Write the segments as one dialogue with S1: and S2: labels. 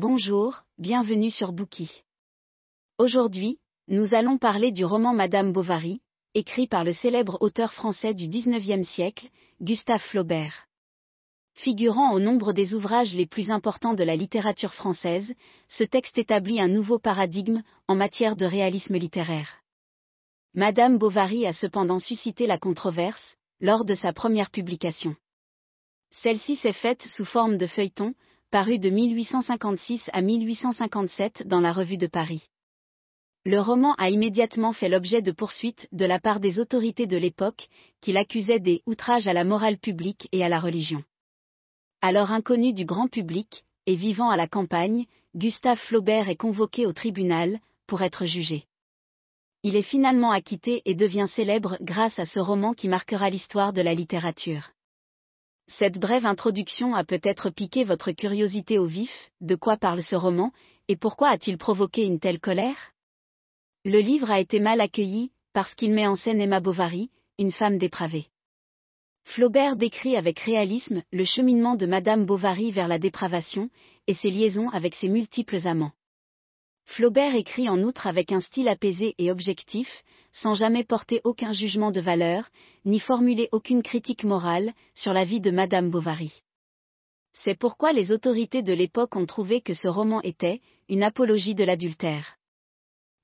S1: Bonjour, bienvenue sur Bookie. Aujourd'hui, nous allons parler du roman Madame Bovary, écrit par le célèbre auteur français du XIXe siècle, Gustave Flaubert. Figurant au nombre des ouvrages les plus importants de la littérature française, ce texte établit un nouveau paradigme en matière de réalisme littéraire. Madame Bovary a cependant suscité la controverse lors de sa première publication. Celle-ci s'est faite sous forme de feuilleton, paru de 1856 à 1857 dans la Revue de Paris. Le roman a immédiatement fait l'objet de poursuites de la part des autorités de l'époque, qui l'accusaient des outrages à la morale publique et à la religion. Alors inconnu du grand public, et vivant à la campagne, Gustave Flaubert est convoqué au tribunal, pour être jugé. Il est finalement acquitté et devient célèbre grâce à ce roman qui marquera l'histoire de la littérature. Cette brève introduction a peut-être piqué votre curiosité au vif, de quoi parle ce roman, et pourquoi a-t-il provoqué une telle colère? Le livre a été mal accueilli, parce qu'il met en scène Emma Bovary, une femme dépravée. Flaubert décrit avec réalisme le cheminement de Madame Bovary vers la dépravation, et ses liaisons avec ses multiples amants. Flaubert écrit en outre avec un style apaisé et objectif, sans jamais porter aucun jugement de valeur, ni formuler aucune critique morale sur la vie de Madame Bovary. C'est pourquoi les autorités de l'époque ont trouvé que ce roman était une apologie de l'adultère.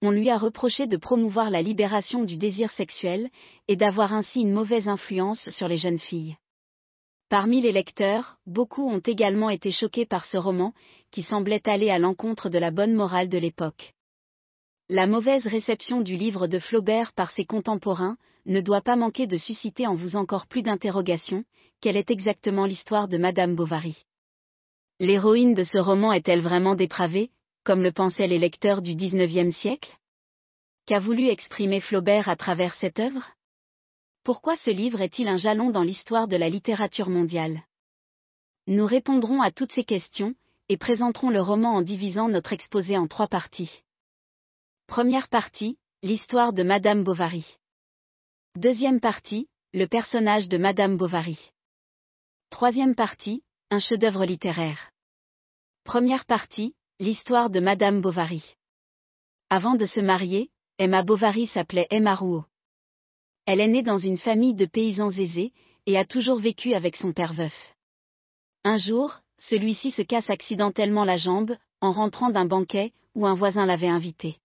S1: On lui a reproché de promouvoir la libération du désir sexuel et d'avoir ainsi une mauvaise influence sur les jeunes filles. Parmi les lecteurs, beaucoup ont également été choqués par ce roman, qui semblait aller à l'encontre de la bonne morale de l'époque. La mauvaise réception du livre de Flaubert par ses contemporains ne doit pas manquer de susciter en vous encore plus d'interrogations, quelle est exactement l'histoire de Madame Bovary? L'héroïne de ce roman est-elle vraiment dépravée, comme le pensaient les lecteurs du XIXe siècle? Qu'a voulu exprimer Flaubert à travers cette œuvre? Pourquoi ce livre est-il un jalon dans l'histoire de la littérature mondiale? Nous répondrons à toutes ces questions, et présenterons le roman en divisant notre exposé en trois parties. Première partie, l'histoire de Madame Bovary. Deuxième partie, le personnage de Madame Bovary. Troisième partie, un chef-d'œuvre littéraire. Première partie, l'histoire de Madame Bovary. Avant de se marier, Emma Bovary s'appelait Emma Rouault. Elle est née dans une famille de paysans aisés, et a toujours vécu avec son père veuf. Un jour, celui-ci se casse accidentellement la jambe, en rentrant d'un banquet, où un voisin l'avait invité.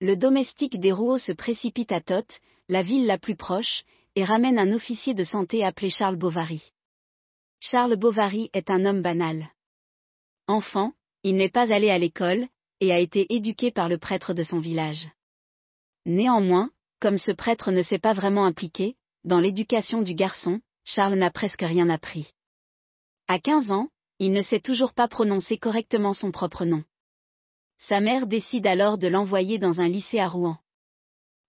S1: Le domestique des Rouault se précipite à Toth, la ville la plus proche, et ramène un officier de santé appelé Charles Bovary. Charles Bovary est un homme banal. Enfant, il n'est pas allé à l'école, et a été éduqué par le prêtre de son village. Néanmoins, comme ce prêtre ne s'est pas vraiment impliqué, dans l'éducation du garçon, Charles n'a presque rien appris. À 15 ans, il ne sait toujours pas prononcer correctement son propre nom. Sa mère décide alors de l'envoyer dans un lycée à Rouen.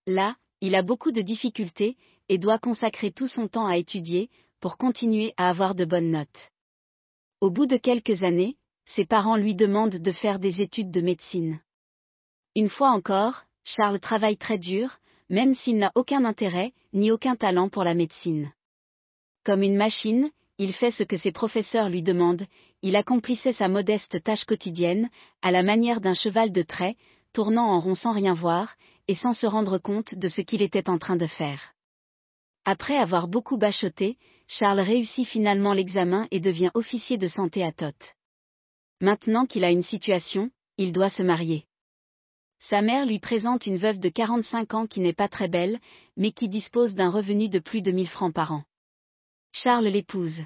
S1: Là, il a beaucoup de difficultés, et doit consacrer tout son temps à étudier, pour continuer à avoir de bonnes notes. Au bout de quelques années, ses parents lui demandent de faire des études de médecine. Une fois encore, Charles travaille très dur, même s'il n'a aucun intérêt, ni aucun talent pour la médecine. Comme une machine, il fait ce que ses professeurs lui demandent, il accomplissait sa modeste tâche quotidienne, à la manière d'un cheval de trait, tournant en rond sans rien voir, et sans se rendre compte de ce qu'il était en train de faire. Après avoir beaucoup bachoté, Charles réussit finalement l'examen et devient officier de santé à Tot. Maintenant qu'il a une situation, il doit se marier. Sa mère lui présente une veuve de 45 ans qui n'est pas très belle, mais qui dispose d'un revenu de plus de 1000 francs par an. Charles l'épouse.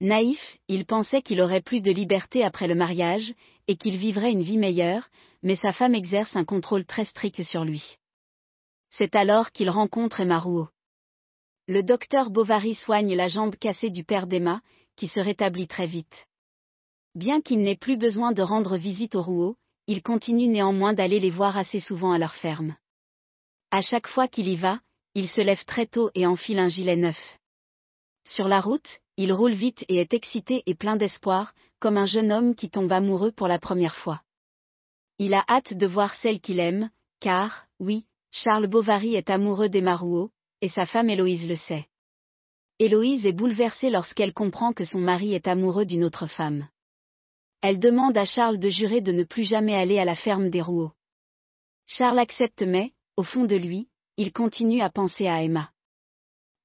S1: Naïf, il pensait qu'il aurait plus de liberté après le mariage, et qu'il vivrait une vie meilleure, mais sa femme exerce un contrôle très strict sur lui. C'est alors qu'il rencontre Emma Rouault. Le docteur Bovary soigne la jambe cassée du père d'Emma, qui se rétablit très vite. Bien qu'il n'ait plus besoin de rendre visite aux Rouault, il continue néanmoins d'aller les voir assez souvent à leur ferme. À chaque fois qu'il y va, il se lève très tôt et enfile un gilet neuf. Sur la route, il roule vite et est excité et plein d'espoir, comme un jeune homme qui tombe amoureux pour la première fois. Il a hâte de voir celle qu'il aime, car, oui, Charles Bovary est amoureux d'Emma Rouault, et sa femme Héloïse le sait. Héloïse est bouleversée lorsqu'elle comprend que son mari est amoureux d'une autre femme. Elle demande à Charles de jurer de ne plus jamais aller à la ferme des Rouault. Charles accepte mais, au fond de lui, il continue à penser à Emma.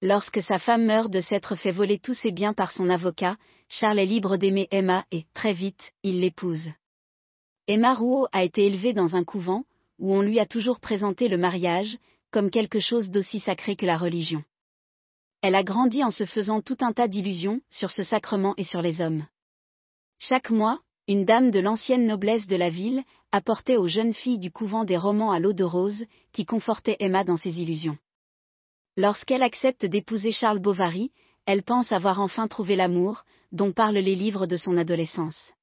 S1: Lorsque sa femme meurt de s'être fait voler tous ses biens par son avocat, Charles est libre d'aimer Emma et, très vite, il l'épouse. Emma Rouault a été élevée dans un couvent, où on lui a toujours présenté le mariage, comme quelque chose d'aussi sacré que la religion. Elle a grandi en se faisant tout un tas d'illusions sur ce sacrement et sur les hommes. Chaque mois, une dame de l'ancienne noblesse de la ville apportait aux jeunes filles du couvent des romans à l'eau de rose, qui confortaient Emma dans ses illusions. Lorsqu'elle accepte d'épouser Charles Bovary, elle pense avoir enfin trouvé l'amour, dont parlent les livres de son adolescence.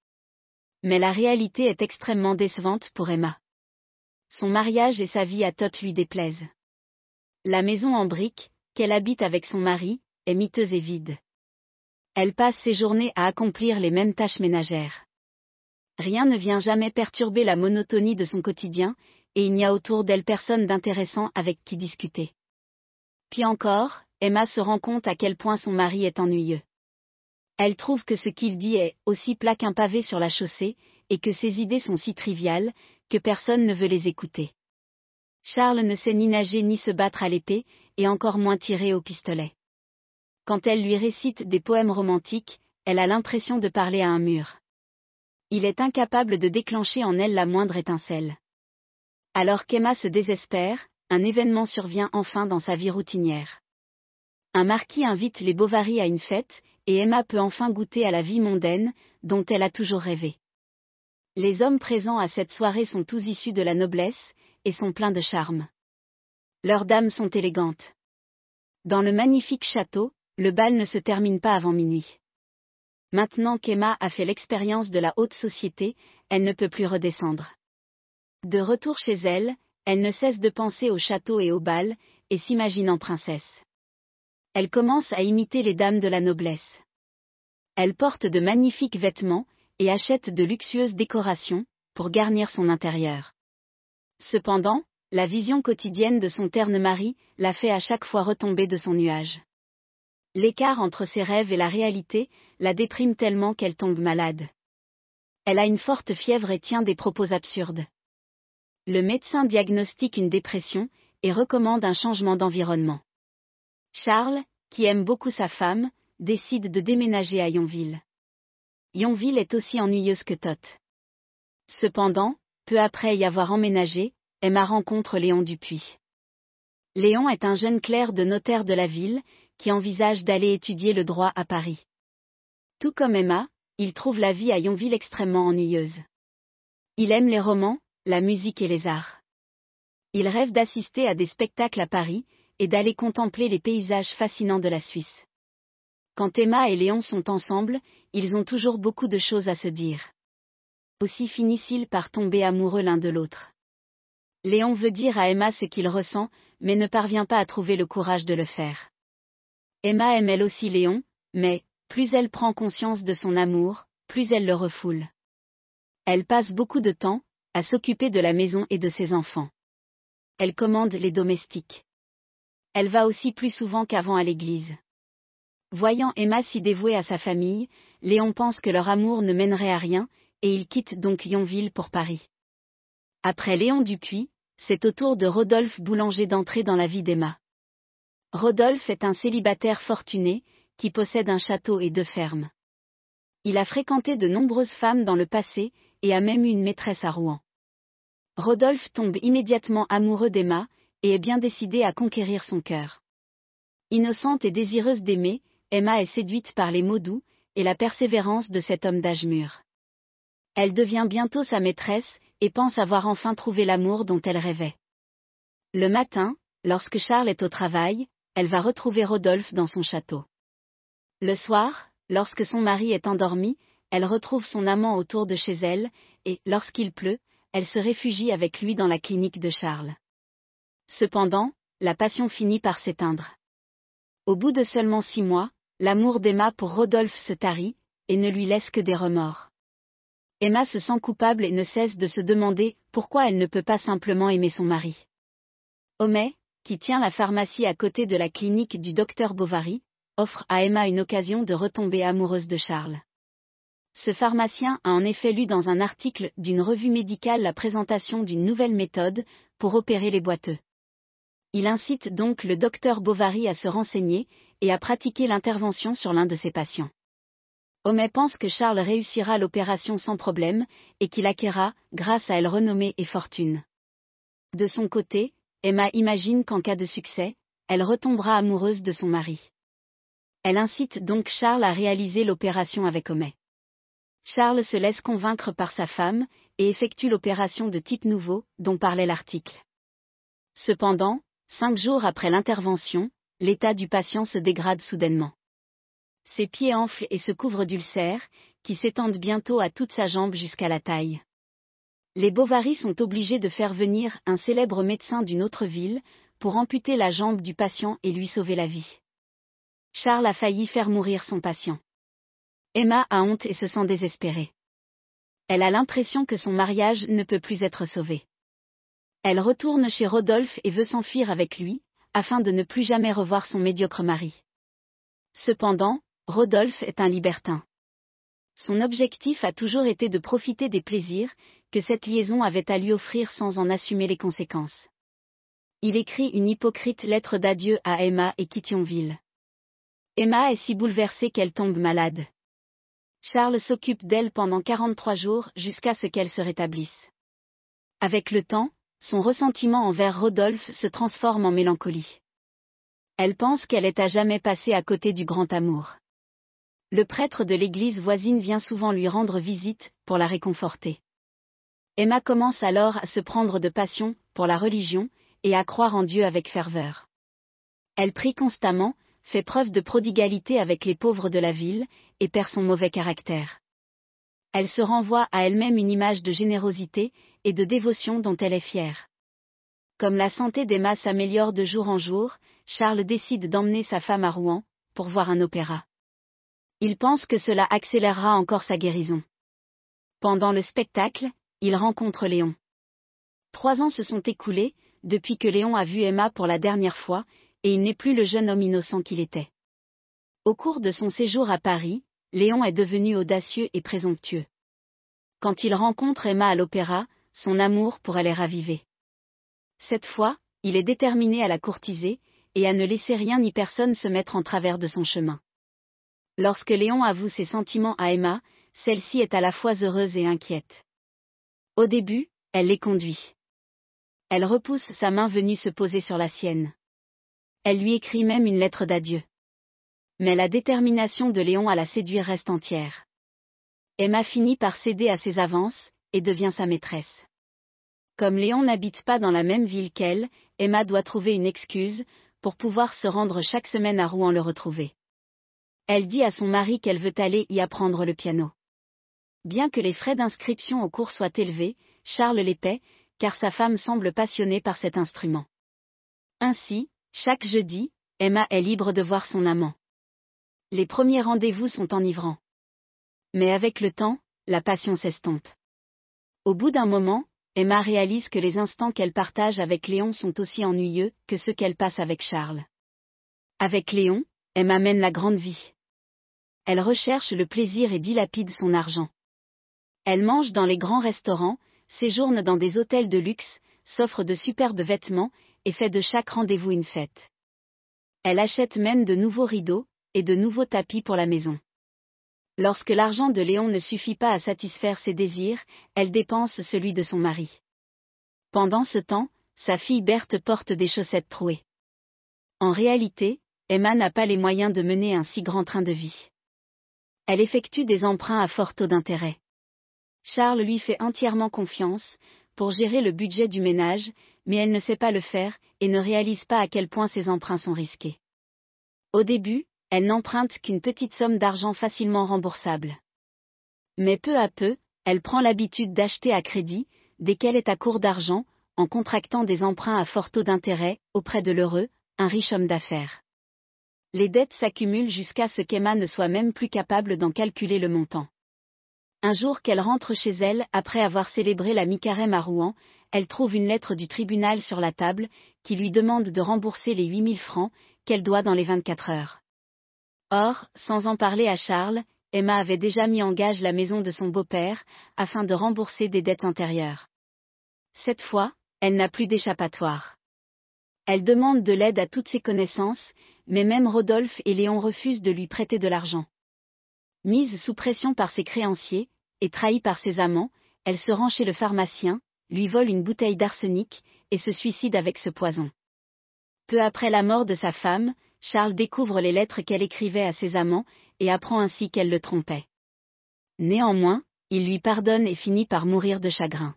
S1: Mais la réalité est extrêmement décevante pour Emma. Son mariage et sa vie à Tot lui déplaisent. La maison en briques, qu'elle habite avec son mari, est miteuse et vide. Elle passe ses journées à accomplir les mêmes tâches ménagères. Rien ne vient jamais perturber la monotonie de son quotidien, et il n'y a autour d'elle personne d'intéressant avec qui discuter. Puis encore, Emma se rend compte à quel point son mari est ennuyeux. Elle trouve que ce qu'il dit est aussi plat qu'un pavé sur la chaussée, et que ses idées sont si triviales, que personne ne veut les écouter. Charles ne sait ni nager ni se battre à l'épée, et encore moins tirer au pistolet. Quand elle lui récite des poèmes romantiques, elle a l'impression de parler à un mur. Il est incapable de déclencher en elle la moindre étincelle. Alors qu'Emma se désespère, un événement survient enfin dans sa vie routinière. Un marquis invite les Bovary à une fête, et Emma peut enfin goûter à la vie mondaine, dont elle a toujours rêvé. Les hommes présents à cette soirée sont tous issus de la noblesse, et sont pleins de charme. Leurs dames sont élégantes. Dans le magnifique château, le bal ne se termine pas avant minuit. Maintenant qu'Emma a fait l'expérience de la haute société, elle ne peut plus redescendre. De retour chez elle, elle ne cesse de penser au château et au bal, et s'imagine en princesse. Elle commence à imiter les dames de la noblesse. Elle porte de magnifiques vêtements, et achète de luxueuses décorations, pour garnir son intérieur. Cependant, la vision quotidienne de son terne mari, la fait à chaque fois retomber de son nuage. L'écart entre ses rêves et la réalité, la déprime tellement qu'elle tombe malade. Elle a une forte fièvre et tient des propos absurdes. Le médecin diagnostique une dépression, et recommande un changement d'environnement. Charles, qui aime beaucoup sa femme, décide de déménager à Yonville. Yonville est aussi ennuyeuse que Tot. Cependant, peu après y avoir emménagé, Emma rencontre Léon Dupuis. Léon est un jeune clerc de notaire de la ville, qui envisage d'aller étudier le droit à Paris. Tout comme Emma, il trouve la vie à Yonville extrêmement ennuyeuse. Il aime les romans, la musique et les arts. Il rêve d'assister à des spectacles à Paris, et d'aller contempler les paysages fascinants de la Suisse. Quand Emma et Léon sont ensemble, ils ont toujours beaucoup de choses à se dire. Aussi finissent-ils par tomber amoureux l'un de l'autre. Léon veut dire à Emma ce qu'il ressent, mais ne parvient pas à trouver le courage de le faire. Emma aime elle aussi Léon, mais, plus elle prend conscience de son amour, plus elle le refoule. Elle passe beaucoup de temps, à s'occuper de la maison et de ses enfants. Elle commande les domestiques. Elle va aussi plus souvent qu'avant à l'église. Voyant Emma si dévouée à sa famille, Léon pense que leur amour ne mènerait à rien, et il quitte donc Yonville pour Paris. Après Léon Dupuis, c'est au tour de Rodolphe Boulanger d'entrer dans la vie d'Emma. Rodolphe est un célibataire fortuné, qui possède un château et deux fermes. Il a fréquenté de nombreuses femmes dans le passé, et a même eu une maîtresse à Rouen. Rodolphe tombe immédiatement amoureux d'Emma, et est bien décidé à conquérir son cœur. Innocente et désireuse d'aimer, Emma est séduite par les mots doux, et la persévérance de cet homme d'âge mûr. Elle devient bientôt sa maîtresse, et pense avoir enfin trouvé l'amour dont elle rêvait. Le matin, lorsque Charles est au travail, elle va retrouver Rodolphe dans son château. Le soir, lorsque son mari est endormi, elle retrouve son amant autour de chez elle, et, lorsqu'il pleut, elle se réfugie avec lui dans la clinique de Charles. Cependant, la passion finit par s'éteindre. Au bout de seulement six mois, l'amour d'Emma pour Rodolphe se tarit, et ne lui laisse que des remords. Emma se sent coupable et ne cesse de se demander pourquoi elle ne peut pas simplement aimer son mari. Homais, qui tient la pharmacie à côté de la clinique du docteur Bovary, offre à Emma une occasion de retomber amoureuse de Charles. Ce pharmacien a en effet lu dans un article d'une revue médicale la présentation d'une nouvelle méthode pour opérer les boiteux. Il incite donc le docteur Bovary à se renseigner et à pratiquer l'intervention sur l'un de ses patients. Homais pense que Charles réussira l'opération sans problème et qu'il acquérera, grâce à elle renommée et fortune. De son côté, Emma imagine qu'en cas de succès, elle retombera amoureuse de son mari. Elle incite donc Charles à réaliser l'opération avec Homais. Charles se laisse convaincre par sa femme et effectue l'opération de type nouveau dont parlait l'article. Cependant, cinq jours après l'intervention, l'état du patient se dégrade soudainement. Ses pieds enflent et se couvrent d'ulcères, qui s'étendent bientôt à toute sa jambe jusqu'à la taille. Les Bovary sont obligés de faire venir un célèbre médecin d'une autre ville, pour amputer la jambe du patient et lui sauver la vie. Charles a failli faire mourir son patient. Emma a honte et se sent désespérée. Elle a l'impression que son mariage ne peut plus être sauvé. Elle retourne chez Rodolphe et veut s'enfuir avec lui, afin de ne plus jamais revoir son médiocre mari. Cependant, Rodolphe est un libertin. Son objectif a toujours été de profiter des plaisirs que cette liaison avait à lui offrir sans en assumer les conséquences. Il écrit une hypocrite lettre d'adieu à Emma et quitte Emma est si bouleversée qu'elle tombe malade. Charles s'occupe d'elle pendant 43 jours jusqu'à ce qu'elle se rétablisse. Avec le temps, son ressentiment envers Rodolphe se transforme en mélancolie. Elle pense qu'elle est à jamais passée à côté du grand amour. Le prêtre de l'église voisine vient souvent lui rendre visite, pour la réconforter. Emma commence alors à se prendre de passion, pour la religion, et à croire en Dieu avec ferveur. Elle prie constamment, fait preuve de prodigalité avec les pauvres de la ville, et perd son mauvais caractère. Elle se renvoie à elle-même une image de générosité et de dévotion dont elle est fière. Comme la santé d'Emma s'améliore de jour en jour, Charles décide d'emmener sa femme à Rouen, pour voir un opéra. Il pense que cela accélérera encore sa guérison. Pendant le spectacle, il rencontre Léon. Trois ans se sont écoulés, depuis que Léon a vu Emma pour la dernière fois, et il n'est plus le jeune homme innocent qu'il était. Au cours de son séjour à Paris, Léon est devenu audacieux et présomptueux. Quand il rencontre Emma à l'opéra, son amour pour elle est ravivé. Cette fois, il est déterminé à la courtiser, et à ne laisser rien ni personne se mettre en travers de son chemin. Lorsque Léon avoue ses sentiments à Emma, celle-ci est à la fois heureuse et inquiète. Au début, elle les conduit. Elle repousse sa main venue se poser sur la sienne. Elle lui écrit même une lettre d'adieu. Mais la détermination de Léon à la séduire reste entière. Emma finit par céder à ses avances, et devient sa maîtresse. Comme Léon n'habite pas dans la même ville qu'elle, Emma doit trouver une excuse, pour pouvoir se rendre chaque semaine à Rouen le retrouver. Elle dit à son mari qu'elle veut aller y apprendre le piano. Bien que les frais d'inscription au cours soient élevés, Charles les paie, car sa femme semble passionnée par cet instrument. Ainsi, chaque jeudi, Emma est libre de voir son amant. Les premiers rendez-vous sont enivrants. Mais avec le temps, la passion s'estompe. Au bout d'un moment, Emma réalise que les instants qu'elle partage avec Léon sont aussi ennuyeux que ceux qu'elle passe avec Charles. Avec Léon, Emma mène la grande vie. Elle recherche le plaisir et dilapide son argent. Elle mange dans les grands restaurants, séjourne dans des hôtels de luxe, s'offre de superbes vêtements, et fait de chaque rendez-vous une fête. Elle achète même de nouveaux rideaux, et de nouveaux tapis pour la maison. Lorsque l'argent de Léon ne suffit pas à satisfaire ses désirs, elle dépense celui de son mari. Pendant ce temps, sa fille Berthe porte des chaussettes trouées. En réalité, Emma n'a pas les moyens de mener un si grand train de vie. Elle effectue des emprunts à fort taux d'intérêt. Charles lui fait entièrement confiance, pour gérer le budget du ménage, mais elle ne sait pas le faire, et ne réalise pas à quel point ses emprunts sont risqués. Au début, elle n'emprunte qu'une petite somme d'argent facilement remboursable. Mais peu à peu, elle prend l'habitude d'acheter à crédit, dès qu'elle est à court d'argent, en contractant des emprunts à fort taux d'intérêt, auprès de l'heureux, un riche homme d'affaires. Les dettes s'accumulent jusqu'à ce qu'Emma ne soit même plus capable d'en calculer le montant. Un jour qu'elle rentre chez elle, après avoir célébré la mi-carême à Rouen, elle trouve une lettre du tribunal sur la table, qui lui demande de rembourser les 8000 francs, qu'elle doit dans les 24 heures. Or, sans en parler à Charles, Emma avait déjà mis en gage la maison de son beau-père, afin de rembourser des dettes antérieures. Cette fois, elle n'a plus d'échappatoire. Elle demande de l'aide à toutes ses connaissances, mais même Rodolphe et Léon refusent de lui prêter de l'argent. Mise sous pression par ses créanciers, et trahie par ses amants, elle se rend chez le pharmacien, lui vole une bouteille d'arsenic, et se suicide avec ce poison. Peu après la mort de sa femme, Charles découvre les lettres qu'elle écrivait à ses amants, et apprend ainsi qu'elle le trompait. Néanmoins, il lui pardonne et finit par mourir de chagrin.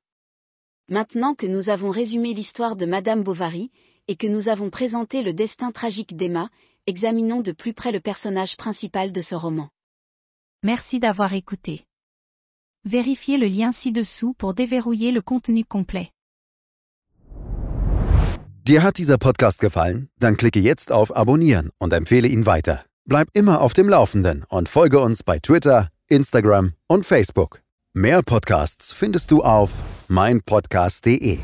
S1: Maintenant que nous avons résumé l'histoire de Madame Bovary, et que nous avons présenté le destin tragique d'Emma, examinons de plus près le personnage principal de ce roman.
S2: Merci d'avoir écouté. Vérifiez le lien ci-dessous pour déverrouiller le contenu complet.
S3: Dir hat dieser Podcast gefallen? Dann klicke jetzt auf Abonnieren und empfehle ihn weiter. Bleib immer auf dem Laufenden und folge uns bei Twitter, Instagram und Facebook. Mehr Podcasts findest du auf meinpodcast.de.